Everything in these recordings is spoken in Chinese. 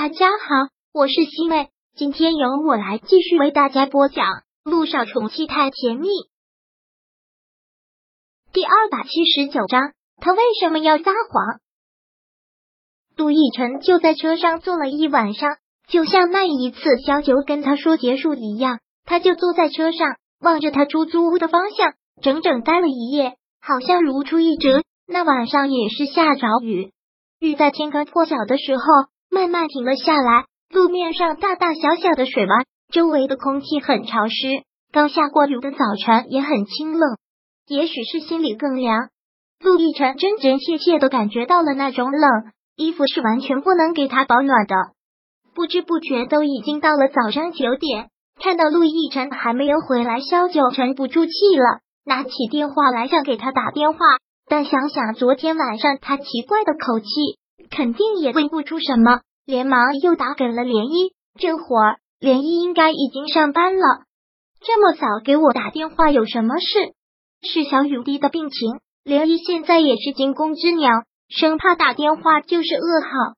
大家好，我是西妹，今天由我来继续为大家播讲《路上宠妻太甜蜜》第二百七十九章。他为什么要撒谎？杜奕晨就在车上坐了一晚上，就像那一次小九跟他说结束一样，他就坐在车上，望着他出租屋的方向，整整待了一夜，好像如出一辙。那晚上也是下着雨，雨在天刚破晓的时候。慢慢停了下来，路面上大大小小的水洼，周围的空气很潮湿。刚下过雨的早晨也很清冷，也许是心里更凉。陆亦辰真真切切的感觉到了那种冷，衣服是完全不能给他保暖的。不知不觉都已经到了早上九点，看到陆亦辰还没有回来，萧九沉不住气了，拿起电话来想给他打电话，但想想昨天晚上他奇怪的口气。肯定也问不出什么，连忙又打给了涟漪。这会儿涟漪应该已经上班了，这么早给我打电话有什么事？是小雨滴的病情。涟漪现在也是惊弓之鸟，生怕打电话就是噩耗。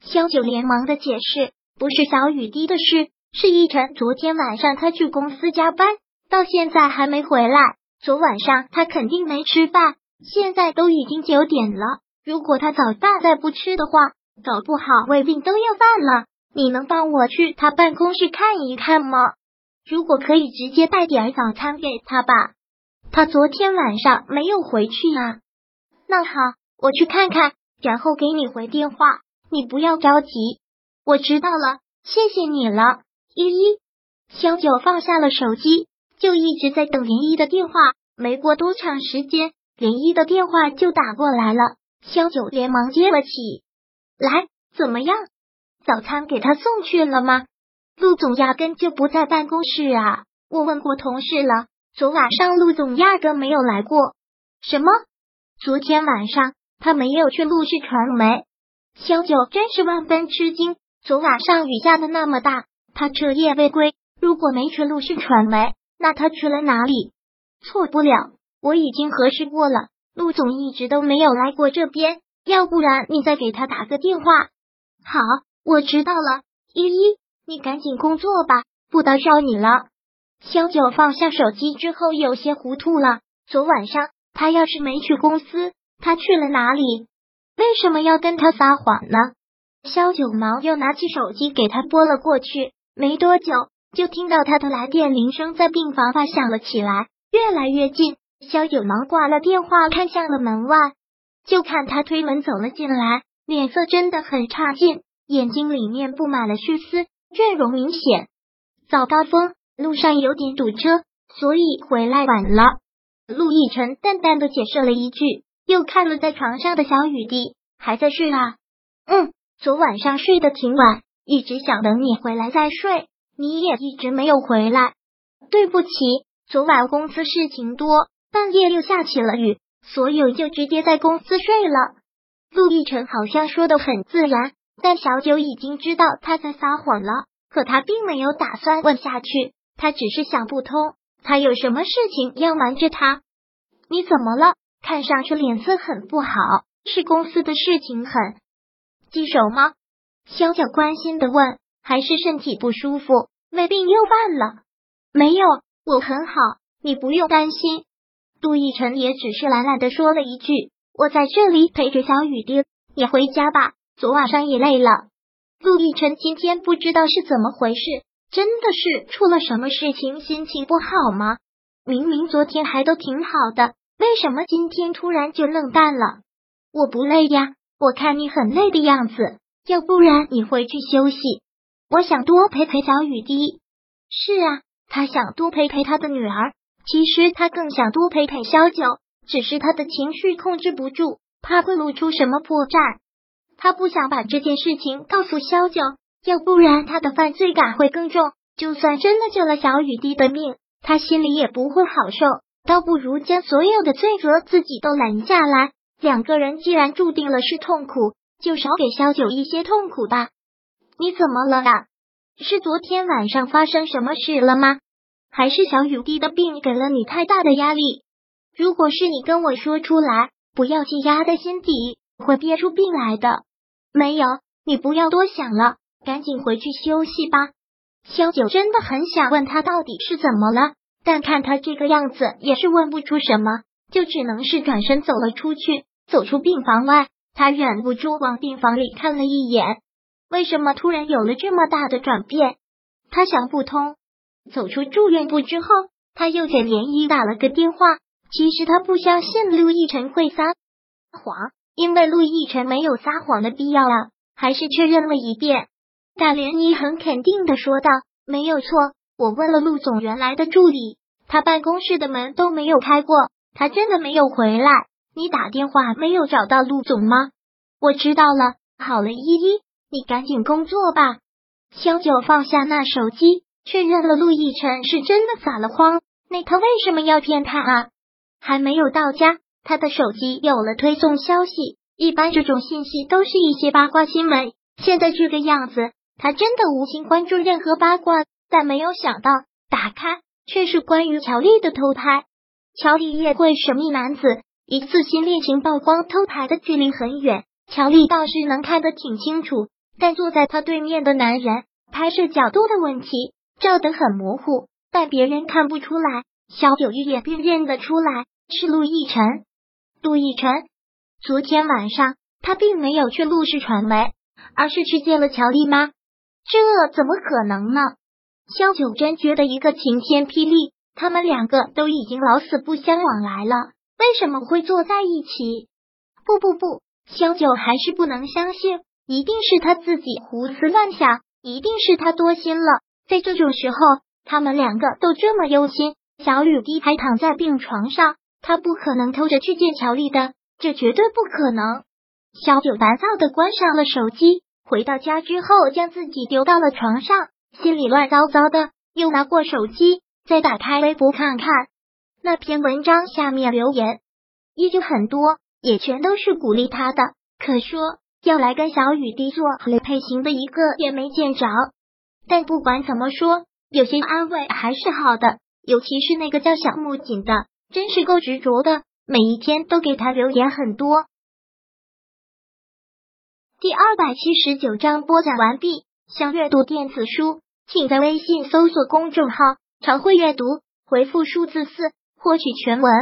萧九连忙的解释，不是小雨滴的事，是一晨昨天晚上他去公司加班，到现在还没回来。昨晚上他肯定没吃饭，现在都已经九点了。如果他早饭再不吃的话，搞不好胃病都要犯了。你能帮我去他办公室看一看吗？如果可以，直接带点早餐给他吧。他昨天晚上没有回去啊。那好，我去看看，然后给你回电话。你不要着急，我知道了，谢谢你了，依依。萧九放下了手机，就一直在等林一的电话。没过多长时间，林一的电话就打过来了。萧九连忙接了起来，怎么样？早餐给他送去了吗？陆总压根就不在办公室啊！我问过同事了，昨晚上陆总压根没有来过。什么？昨天晚上他没有去陆氏传媒？萧九真是万分吃惊。昨晚上雨下的那么大，他彻夜未归。如果没去陆氏传媒，那他去了哪里？错不了，我已经核实过了。陆总一直都没有来过这边，要不然你再给他打个电话。好，我知道了。依依，你赶紧工作吧，不打扰你了。萧九放下手机之后有些糊涂了。昨晚上他要是没去公司，他去了哪里？为什么要跟他撒谎呢？萧九毛又拿起手机给他拨了过去，没多久就听到他的来电铃声在病房外响了起来，越来越近。萧九忙挂了电话，看向了门外，就看他推门走了进来，脸色真的很差劲，眼睛里面布满了血丝，倦容明显。早高峰，路上有点堵车，所以回来晚了。陆亦辰淡淡的解释了一句，又看了在床上的小雨滴，还在睡啊？嗯，昨晚上睡得挺晚，一直想等你回来再睡，你也一直没有回来。对不起，昨晚公司事情多。半夜又下起了雨，所以就直接在公司睡了。陆亦辰好像说的很自然，但小九已经知道他在撒谎了。可他并没有打算问下去，他只是想不通，他有什么事情要瞒着他？你怎么了？看上去脸色很不好，是公司的事情很棘手吗？小九关心的问。还是身体不舒服，胃病又犯了？没有，我很好，你不用担心。杜奕晨也只是懒懒的说了一句：“我在这里陪着小雨滴，你回家吧，昨晚上也累了。”陆亦辰今天不知道是怎么回事，真的是出了什么事情，心情不好吗？明明昨天还都挺好的，为什么今天突然就冷淡了？我不累呀，我看你很累的样子，要不然你回去休息。我想多陪陪小雨滴。是啊，他想多陪陪他的女儿。其实他更想多陪陪萧九，只是他的情绪控制不住，怕会露出什么破绽。他不想把这件事情告诉萧九，要不然他的犯罪感会更重。就算真的救了小雨滴的命，他心里也不会好受。倒不如将所有的罪责自己都揽下来。两个人既然注定了是痛苦，就少给萧九一些痛苦吧。你怎么了啊？是昨天晚上发生什么事了吗？还是小雨滴的病给了你太大的压力。如果是你跟我说出来，不要紧，压在心底，会憋出病来的。没有，你不要多想了。赶紧回去休息吧。萧九真的很想问他到底是怎么了，但看他这个样子也是问不出什么，就只能是转身走了出去。走出病房外，他忍不住往病房里看了一眼，为什么突然有了这么大的转变？他想不通。走出住院部之后，他又给连依打了个电话。其实他不相信陆亦辰会撒谎，因为陆亦辰没有撒谎的必要了。还是确认了一遍，但连依很肯定的说道：“没有错，我问了陆总原来的助理，他办公室的门都没有开过，他真的没有回来。你打电话没有找到陆总吗？我知道了。好了，依依，你赶紧工作吧。”萧九放下那手机，确认了陆亦辰是真的撒了谎。那他为什么要骗他啊？还没有到家，他的手机有了推送消息。一般这种信息都是一些八卦新闻。现在这个样子，他真的无心关注任何八卦，但没有想到打开却是关于乔丽的偷拍。乔丽夜会神秘男子一次新恋情曝光，偷拍的距离很远，乔丽倒是能看得挺清楚。但坐在他对面的男人，拍摄角度的问题，照得很模糊，但别人看不出来。小九一眼便认得出来。是陆亦辰，陆亦辰。昨天晚上他并没有去陆氏传媒，而是去见了乔丽妈？这怎么可能呢？萧九真觉得一个晴天霹雳，他们两个都已经老死不相往来了，为什么会坐在一起？不不不，萧九还是不能相信，一定是他自己胡思乱想，一定是他多心了。在这种时候，他们两个都这么忧心，小雨滴还躺在病床上。他不可能偷着去见乔丽的，这绝对不可能。小九烦躁的关上了手机，回到家之后，将自己丢到了床上，心里乱糟糟的。又拿过手机，再打开微博看看那篇文章下面留言，依旧很多，也全都是鼓励他的。可说要来跟小雨滴做雷配型的一个也没见着。但不管怎么说，有些安慰还是好的，尤其是那个叫小木槿的。真是够执着的，每一天都给他留言很多。第二百七十九章播讲完毕。想阅读电子书，请在微信搜索公众号“常会阅读”，回复数字四获取全文。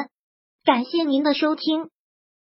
感谢您的收听。